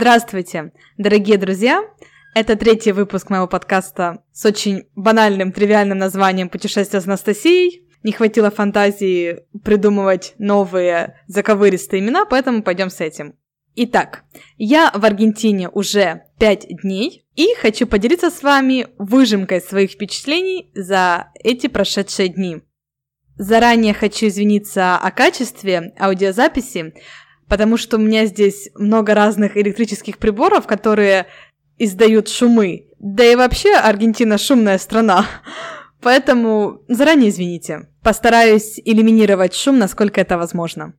Здравствуйте, дорогие друзья! Это третий выпуск моего подкаста с очень банальным, тривиальным названием «Путешествие с Анастасией». Не хватило фантазии придумывать новые заковыристые имена, поэтому пойдем с этим. Итак, я в Аргентине уже 5 дней и хочу поделиться с вами выжимкой своих впечатлений за эти прошедшие дни. Заранее хочу извиниться о качестве аудиозаписи, потому что у меня здесь много разных электрических приборов, которые издают шумы. Да и вообще Аргентина шумная страна. Поэтому заранее извините. Постараюсь элиминировать шум, насколько это возможно.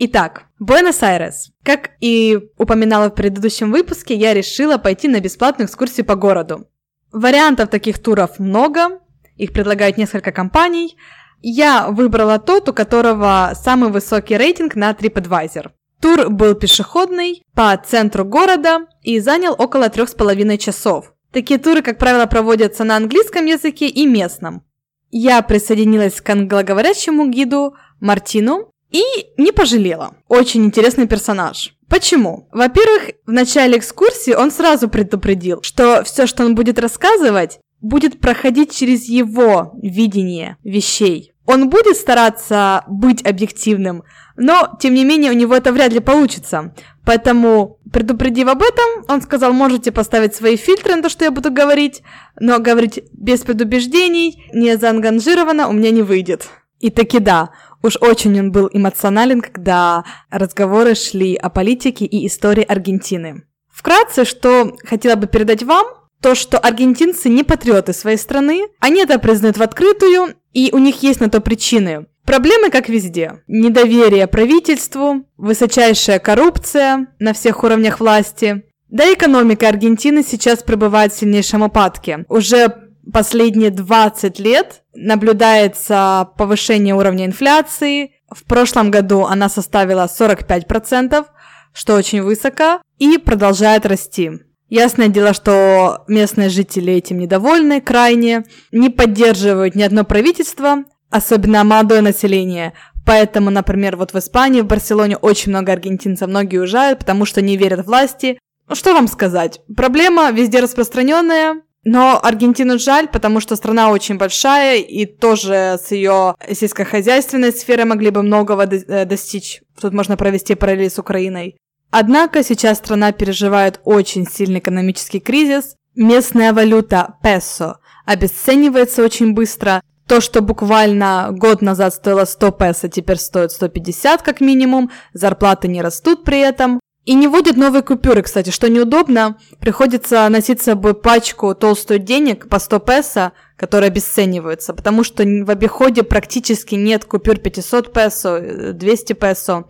Итак, Буэнос-Айрес. Как и упоминала в предыдущем выпуске, я решила пойти на бесплатную экскурсию по городу. Вариантов таких туров много, их предлагают несколько компаний, я выбрала тот, у которого самый высокий рейтинг на TripAdvisor. Тур был пешеходный, по центру города и занял около трех с половиной часов. Такие туры, как правило, проводятся на английском языке и местном. Я присоединилась к англоговорящему гиду Мартину и не пожалела. Очень интересный персонаж. Почему? Во-первых, в начале экскурсии он сразу предупредил, что все, что он будет рассказывать, будет проходить через его видение вещей. Он будет стараться быть объективным, но, тем не менее, у него это вряд ли получится. Поэтому, предупредив об этом, он сказал, можете поставить свои фильтры на то, что я буду говорить, но говорить без предубеждений, не заангажированно у меня не выйдет. И таки да, уж очень он был эмоционален, когда разговоры шли о политике и истории Аргентины. Вкратце, что хотела бы передать вам, то, что аргентинцы не патриоты своей страны, они это признают в открытую, и у них есть на то причины. Проблемы, как везде. Недоверие правительству, высочайшая коррупция на всех уровнях власти. Да и экономика Аргентины сейчас пребывает в сильнейшем упадке. Уже последние 20 лет наблюдается повышение уровня инфляции. В прошлом году она составила 45%, что очень высоко, и продолжает расти. Ясное дело, что местные жители этим недовольны крайне, не поддерживают ни одно правительство, особенно молодое население. Поэтому, например, вот в Испании, в Барселоне очень много аргентинцев, многие уезжают, потому что не верят власти. Ну, что вам сказать? Проблема везде распространенная, но Аргентину жаль, потому что страна очень большая, и тоже с ее сельскохозяйственной сферой могли бы многого э, достичь. Тут можно провести параллель с Украиной. Однако сейчас страна переживает очень сильный экономический кризис. Местная валюта песо обесценивается очень быстро. То, что буквально год назад стоило 100 песо, теперь стоит 150 как минимум. Зарплаты не растут при этом. И не вводят новые купюры, кстати, что неудобно. Приходится носить с собой пачку толстую денег по 100 песо, которые обесцениваются, потому что в обиходе практически нет купюр 500 песо, 200 песо.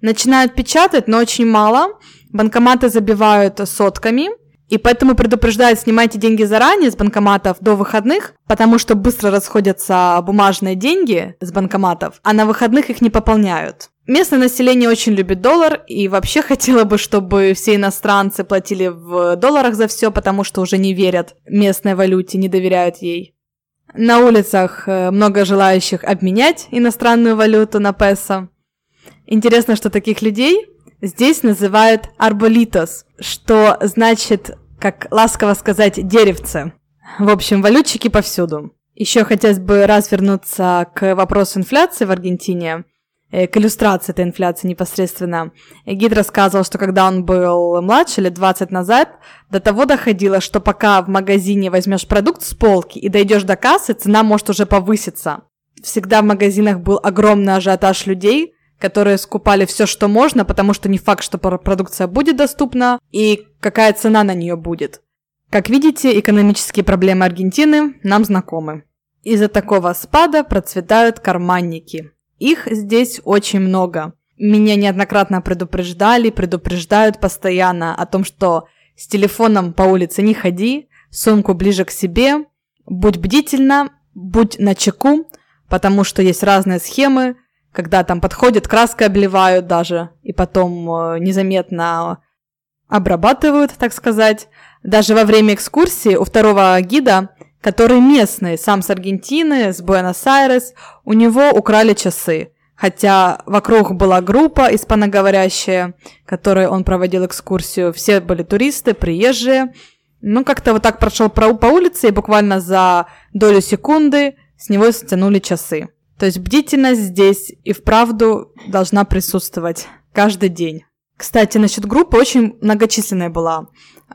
Начинают печатать, но очень мало. Банкоматы забивают сотками. И поэтому предупреждают, снимайте деньги заранее с банкоматов до выходных, потому что быстро расходятся бумажные деньги с банкоматов, а на выходных их не пополняют. Местное население очень любит доллар и вообще хотело бы, чтобы все иностранцы платили в долларах за все, потому что уже не верят местной валюте, не доверяют ей. На улицах э, много желающих обменять иностранную валюту на песо. Интересно, что таких людей здесь называют арболитос, что значит, как ласково сказать, деревце. В общем, валютчики повсюду. Еще хотелось бы раз вернуться к вопросу инфляции в Аргентине, э, к иллюстрации этой инфляции непосредственно. Гид рассказывал, что когда он был младше, лет 20 назад, до того доходило, что пока в магазине возьмешь продукт с полки и дойдешь до кассы, цена может уже повыситься. Всегда в магазинах был огромный ажиотаж людей, которые скупали все, что можно, потому что не факт, что продукция будет доступна и какая цена на нее будет. Как видите, экономические проблемы Аргентины нам знакомы. Из-за такого спада процветают карманники. Их здесь очень много. Меня неоднократно предупреждали, предупреждают постоянно о том, что с телефоном по улице не ходи, сумку ближе к себе, будь бдительна, будь на чеку, потому что есть разные схемы, когда там подходят, краской обливают даже, и потом э, незаметно обрабатывают, так сказать. Даже во время экскурсии у второго гида, который местный, сам с Аргентины, с Буэнос-Айрес, у него украли часы. хотя вокруг была группа испаноговорящая, которой он проводил экскурсию. Все были туристы, приезжие. Ну, как-то вот так прошел по улице, и буквально за долю секунды с него стянули часы. То есть бдительность здесь и вправду должна присутствовать каждый день. Кстати, насчет группы очень многочисленная была.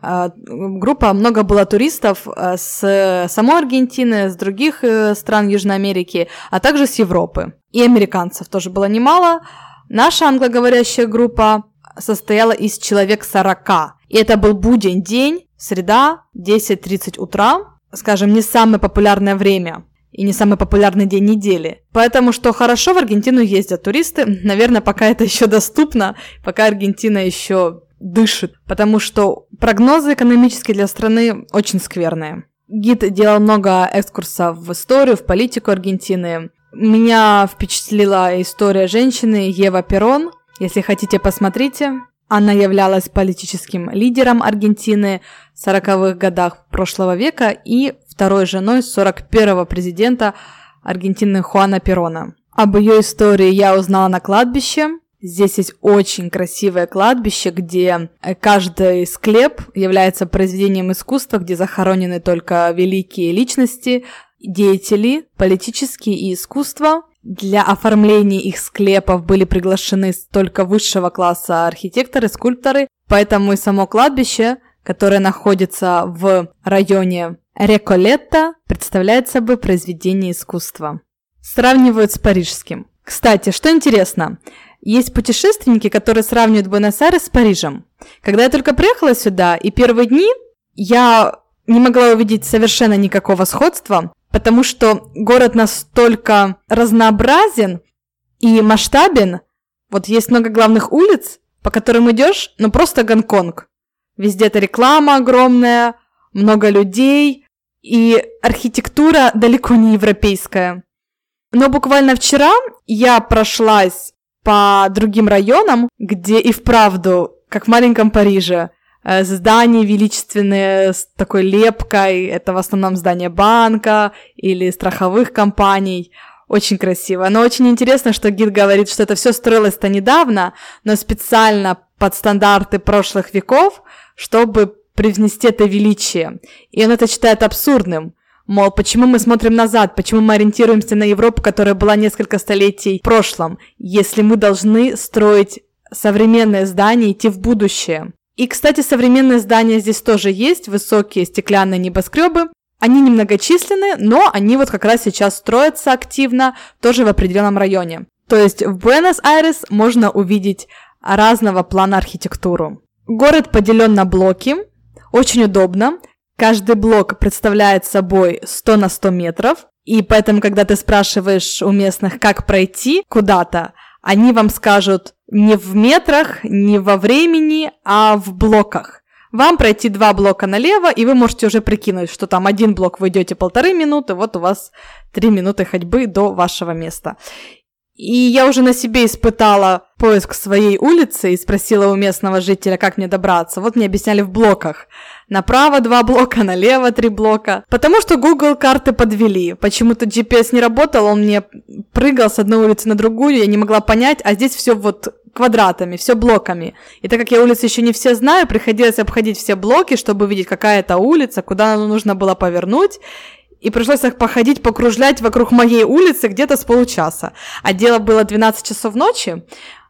А, группа, много было туристов а, с самой Аргентины, с других э, стран Южной Америки, а также с Европы. И американцев тоже было немало. Наша англоговорящая группа состояла из человек 40. И это был будень день, среда, 10.30 утра, скажем, не самое популярное время и не самый популярный день недели. Поэтому, что хорошо, в Аргентину ездят туристы. Наверное, пока это еще доступно, пока Аргентина еще дышит, потому что прогнозы экономические для страны очень скверные. Гид делал много экскурсов в историю, в политику Аргентины. Меня впечатлила история женщины Ева Перон. Если хотите, посмотрите. Она являлась политическим лидером Аргентины в 40-х годах прошлого века и второй женой 41-го президента Аргентины Хуана Перона. Об ее истории я узнала на кладбище. Здесь есть очень красивое кладбище, где каждый склеп является произведением искусства, где захоронены только великие личности, деятели, политические и искусства. Для оформления их склепов были приглашены только высшего класса архитекторы, скульпторы, поэтому и само кладбище, которое находится в районе Реколетта, представляет собой произведение искусства. Сравнивают с парижским. Кстати, что интересно, есть путешественники, которые сравнивают Буэнос-Айрес с Парижем. Когда я только приехала сюда, и первые дни я не могла увидеть совершенно никакого сходства, потому что город настолько разнообразен и масштабен. Вот есть много главных улиц, по которым идешь, ну просто Гонконг. Везде это реклама огромная, много людей, и архитектура далеко не европейская. Но буквально вчера я прошлась по другим районам, где и вправду, как в маленьком Париже, Э, здания величественные с такой лепкой. Это в основном здание банка или страховых компаний. Очень красиво. Но очень интересно, что гид говорит, что это все строилось-то недавно, но специально под стандарты прошлых веков, чтобы привнести это величие. И он это считает абсурдным. Мол, почему мы смотрим назад, почему мы ориентируемся на Европу, которая была несколько столетий в прошлом, если мы должны строить современное здание, идти в будущее. И, кстати, современные здания здесь тоже есть, высокие стеклянные небоскребы. Они немногочисленны, но они вот как раз сейчас строятся активно, тоже в определенном районе. То есть в Буэнос-Айрес можно увидеть разного плана архитектуру. Город поделен на блоки, очень удобно. Каждый блок представляет собой 100 на 100 метров, и поэтому, когда ты спрашиваешь у местных, как пройти куда-то, они вам скажут не в метрах, не во времени, а в блоках. Вам пройти два блока налево, и вы можете уже прикинуть, что там один блок вы идете полторы минуты, вот у вас три минуты ходьбы до вашего места. И я уже на себе испытала поиск своей улицы и спросила у местного жителя, как мне добраться. Вот мне объясняли в блоках. Направо два блока, налево три блока. Потому что Google карты подвели. Почему-то GPS не работал, он мне прыгал с одной улицы на другую, я не могла понять, а здесь все вот квадратами, все блоками. И так как я улицы еще не все знаю, приходилось обходить все блоки, чтобы увидеть, какая это улица, куда нужно было повернуть и пришлось их походить, покружлять вокруг моей улицы где-то с получаса. А дело было 12 часов ночи,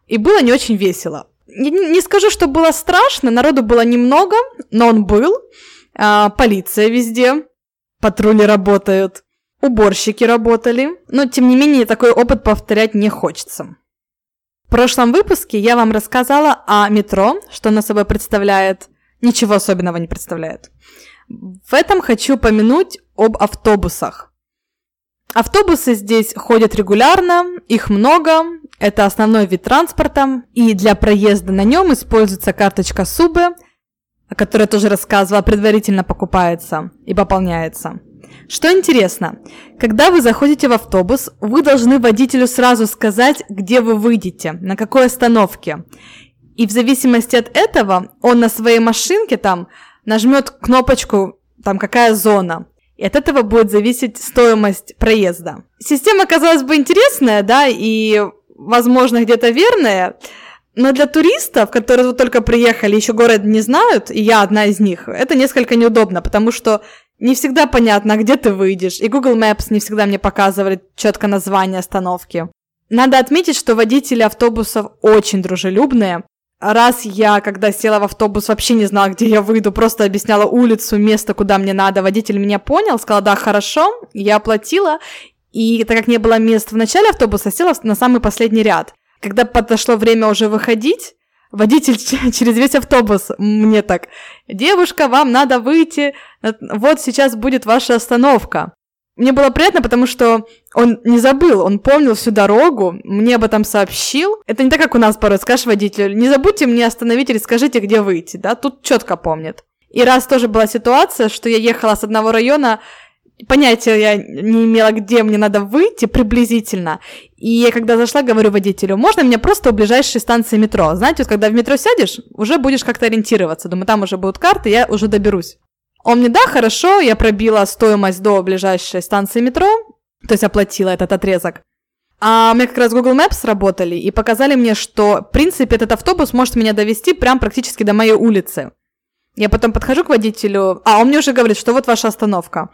и было не очень весело. Не, скажу, что было страшно, народу было немного, но он был. А, полиция везде, патрули работают, уборщики работали. Но, тем не менее, такой опыт повторять не хочется. В прошлом выпуске я вам рассказала о метро, что оно собой представляет. Ничего особенного не представляет. В этом хочу упомянуть об автобусах. Автобусы здесь ходят регулярно, их много, это основной вид транспорта, и для проезда на нем используется карточка СУБы, о которой тоже рассказывала, предварительно покупается и пополняется. Что интересно, когда вы заходите в автобус, вы должны водителю сразу сказать, где вы выйдете, на какой остановке. И в зависимости от этого он на своей машинке там нажмет кнопочку, там какая зона. И от этого будет зависеть стоимость проезда. Система, казалось бы, интересная, да, и возможно, где-то верное, но для туристов, которые вот только приехали, еще город не знают, и я одна из них, это несколько неудобно, потому что не всегда понятно, где ты выйдешь, и Google Maps не всегда мне показывали четко название остановки. Надо отметить, что водители автобусов очень дружелюбные. Раз я, когда села в автобус, вообще не знала, где я выйду, просто объясняла улицу, место, куда мне надо. Водитель меня понял, сказал, да, хорошо, я оплатила. И так как не было мест в начале автобуса, села на самый последний ряд. Когда подошло время уже выходить, водитель через весь автобус мне так, девушка, вам надо выйти, вот сейчас будет ваша остановка. Мне было приятно, потому что он не забыл, он помнил всю дорогу, мне об этом сообщил. Это не так, как у нас порой скажешь водителю, не забудьте мне остановить или скажите, где выйти, да, тут четко помнит. И раз тоже была ситуация, что я ехала с одного района понятия я не имела, где мне надо выйти приблизительно. И я когда зашла, говорю водителю, можно мне просто у ближайшей станции метро? Знаете, вот когда в метро сядешь, уже будешь как-то ориентироваться. Думаю, там уже будут карты, я уже доберусь. Он мне, да, хорошо, я пробила стоимость до ближайшей станции метро, то есть оплатила этот отрезок. А у меня как раз Google Maps работали и показали мне, что, в принципе, этот автобус может меня довести прям практически до моей улицы. Я потом подхожу к водителю, а он мне уже говорит, что вот ваша остановка.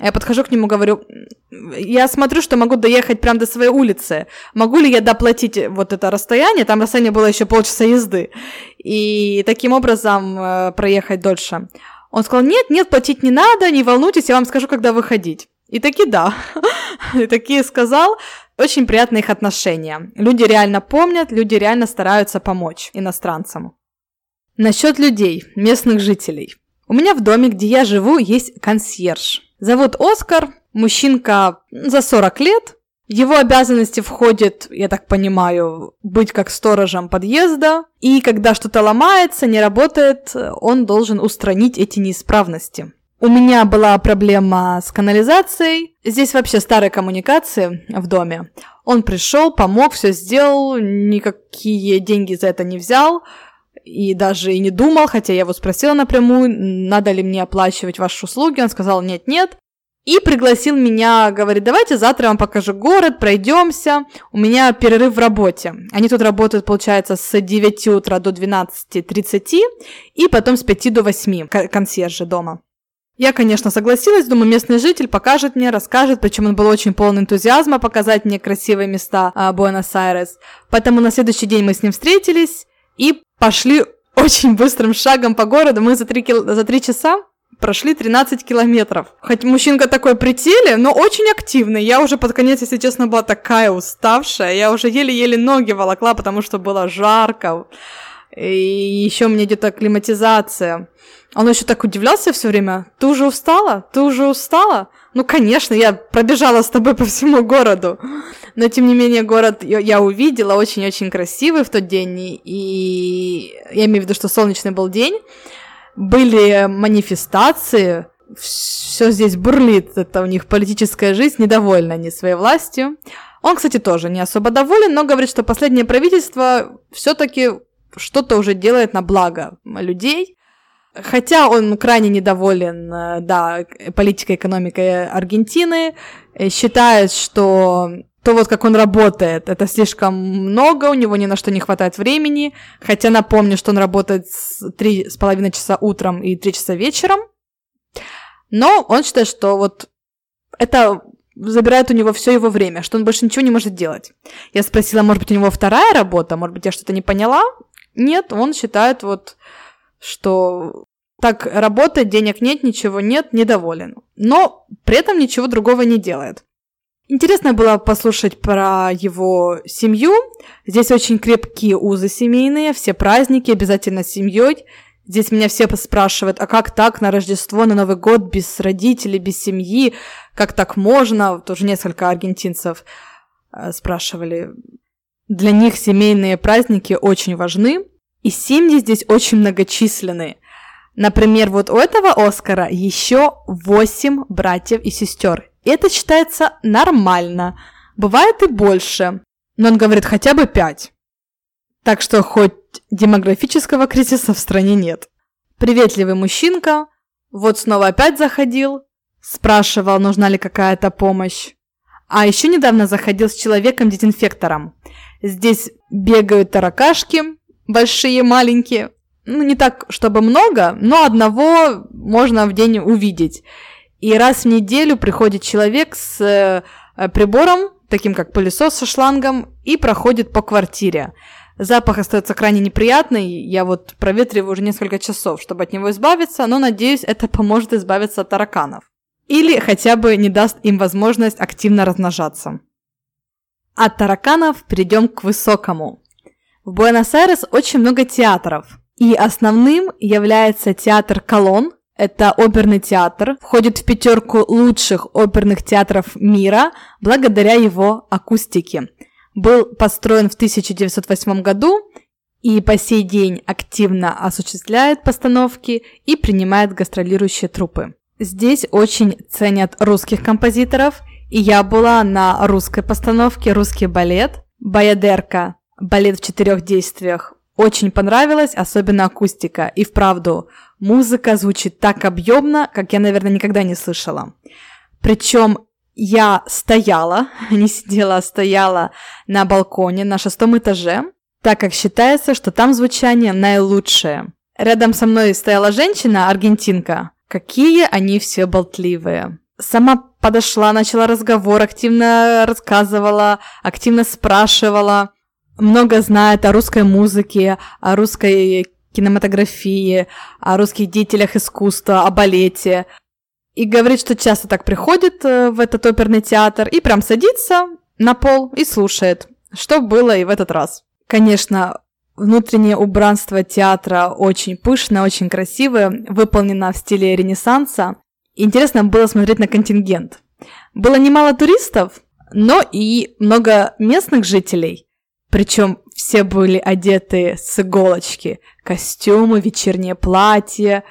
Я подхожу к нему, говорю, я смотрю, что могу доехать прямо до своей улицы. Могу ли я доплатить вот это расстояние? Там расстояние было еще полчаса езды. И таким образом э, проехать дольше. Он сказал, нет, нет, платить не надо, не волнуйтесь, я вам скажу, когда выходить. И таки да. И таки сказал. Очень приятные их отношения. Люди реально помнят, люди реально стараются помочь иностранцам. Насчет людей, местных жителей. У меня в доме, где я живу, есть консьерж. Зовут Оскар, мужчинка за 40 лет. Его обязанности входит, я так понимаю, быть как сторожем подъезда. И когда что-то ломается, не работает, он должен устранить эти неисправности. У меня была проблема с канализацией. Здесь вообще старые коммуникации в доме. Он пришел, помог, все сделал, никакие деньги за это не взял и даже и не думал, хотя я его спросила напрямую, надо ли мне оплачивать ваши услуги, он сказал нет-нет, и пригласил меня, говорит, давайте завтра я вам покажу город, пройдемся. У меня перерыв в работе. Они тут работают, получается, с 9 утра до 12.30 и потом с 5 до 8 консьержи дома. Я, конечно, согласилась, думаю, местный житель покажет мне, расскажет, причем он был очень полон энтузиазма показать мне красивые места а, Буэнос-Айрес. Поэтому на следующий день мы с ним встретились и пошли очень быстрым шагом по городу. Мы за три, кил... за три часа прошли 13 километров. Хоть мужчинка такой при но очень активный. Я уже под конец, если честно, была такая уставшая. Я уже еле-еле ноги волокла, потому что было жарко. И еще мне где-то акклиматизация. Он еще так удивлялся все время. Ты уже устала? Ты уже устала? Ну, конечно, я пробежала с тобой по всему городу. Но, тем не менее, город я увидела очень-очень красивый в тот день. И я имею в виду, что солнечный был день были манифестации, все здесь бурлит, это у них политическая жизнь, недовольны они своей властью. Он, кстати, тоже не особо доволен, но говорит, что последнее правительство все-таки что-то уже делает на благо людей. Хотя он крайне недоволен, э, да, политикой, экономикой Аргентины, считает, что то вот как он работает, это слишком много, у него ни на что не хватает времени, хотя напомню, что он работает три с половиной часа утром и три часа вечером, но он считает, что вот это забирает у него все его время, что он больше ничего не может делать. Я спросила, может быть, у него вторая работа, может быть, я что-то не поняла? Нет, он считает вот, что так работает, денег нет, ничего нет, недоволен. Но при этом ничего другого не делает. Интересно было послушать про его семью. Здесь очень крепкие узы семейные, все праздники обязательно с семьей. Здесь меня все спрашивают, а как так на Рождество, на Новый год без родителей, без семьи? Как так можно? Тоже несколько аргентинцев э, спрашивали. Для них семейные праздники очень важны, и семьи здесь очень многочисленные. Например, вот у этого Оскара еще восемь братьев и сестер. Это считается нормально. Бывает и больше. Но он говорит хотя бы пять. Так что хоть демографического кризиса в стране нет. Приветливый мужчинка. Вот снова опять заходил. Спрашивал, нужна ли какая-то помощь. А еще недавно заходил с человеком-дезинфектором. Здесь бегают таракашки, большие, маленькие. Ну, не так, чтобы много, но одного можно в день увидеть. И раз в неделю приходит человек с э, прибором, таким как пылесос со шлангом, и проходит по квартире. Запах остается крайне неприятный. Я вот проветриваю уже несколько часов, чтобы от него избавиться, но надеюсь, это поможет избавиться от тараканов. Или хотя бы не даст им возможность активно размножаться. От тараканов перейдем к высокому. В Буэнос-Айрес очень много театров. И основным является театр Колон. Это оперный театр, входит в пятерку лучших оперных театров мира благодаря его акустике был построен в 1908 году и по сей день активно осуществляет постановки и принимает гастролирующие трупы. Здесь очень ценят русских композиторов, и я была на русской постановке «Русский балет», «Баядерка», балет в четырех действиях. Очень понравилось, особенно акустика. И вправду, музыка звучит так объемно, как я, наверное, никогда не слышала. Причем я стояла, не сидела, а стояла на балконе на шестом этаже, так как считается, что там звучание наилучшее. Рядом со мной стояла женщина, аргентинка. Какие они все болтливые. Сама подошла, начала разговор, активно рассказывала, активно спрашивала. Много знает о русской музыке, о русской кинематографии, о русских деятелях искусства, о балете. И говорит, что часто так приходит э, в этот оперный театр и прям садится на пол и слушает, что было и в этот раз. Конечно, внутреннее убранство театра очень пышное, очень красивое, выполнено в стиле Ренессанса. Интересно было смотреть на контингент. Было немало туристов, но и много местных жителей. Причем все были одеты с иголочки. Костюмы, вечернее платье,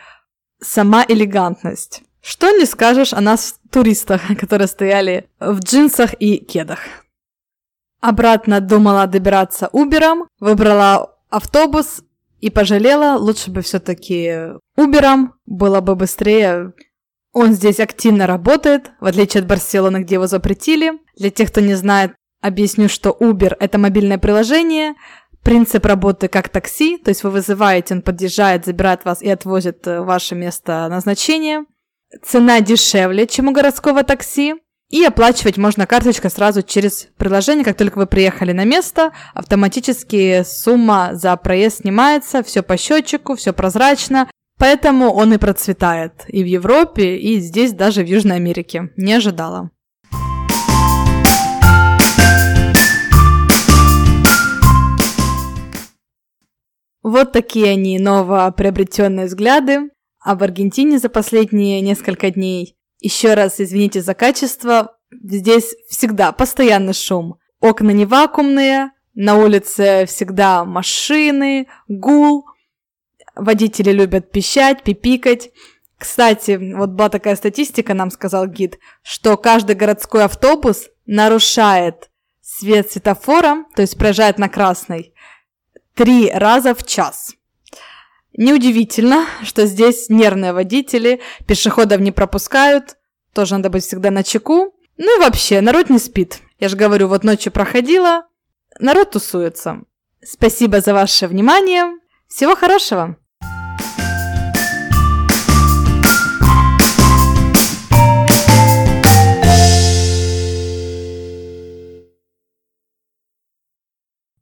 сама элегантность. Что не скажешь о нас, туристах, которые стояли в джинсах и кедах. Обратно думала добираться Убером, выбрала автобус и пожалела, лучше бы все-таки Убером, было бы быстрее. Он здесь активно работает, в отличие от Барселоны, где его запретили. Для тех, кто не знает, объясню, что Uber – это мобильное приложение, принцип работы как такси, то есть вы вызываете, он подъезжает, забирает вас и отвозит в ваше место назначения цена дешевле, чем у городского такси. И оплачивать можно карточкой сразу через приложение, как только вы приехали на место, автоматически сумма за проезд снимается, все по счетчику, все прозрачно, поэтому он и процветает и в Европе, и здесь даже в Южной Америке. Не ожидала. Вот такие они новоприобретенные взгляды в Аргентине за последние несколько дней. Еще раз извините за качество, здесь всегда постоянный шум. Окна не вакуумные, на улице всегда машины, гул. Водители любят пищать, пипикать. Кстати, вот была такая статистика, нам сказал гид, что каждый городской автобус нарушает свет светофора, то есть проезжает на красный, три раза в час. Неудивительно, что здесь нервные водители, пешеходов не пропускают, тоже надо быть всегда на чеку. Ну и вообще, народ не спит. Я же говорю, вот ночью проходила, народ тусуется. Спасибо за ваше внимание. Всего хорошего!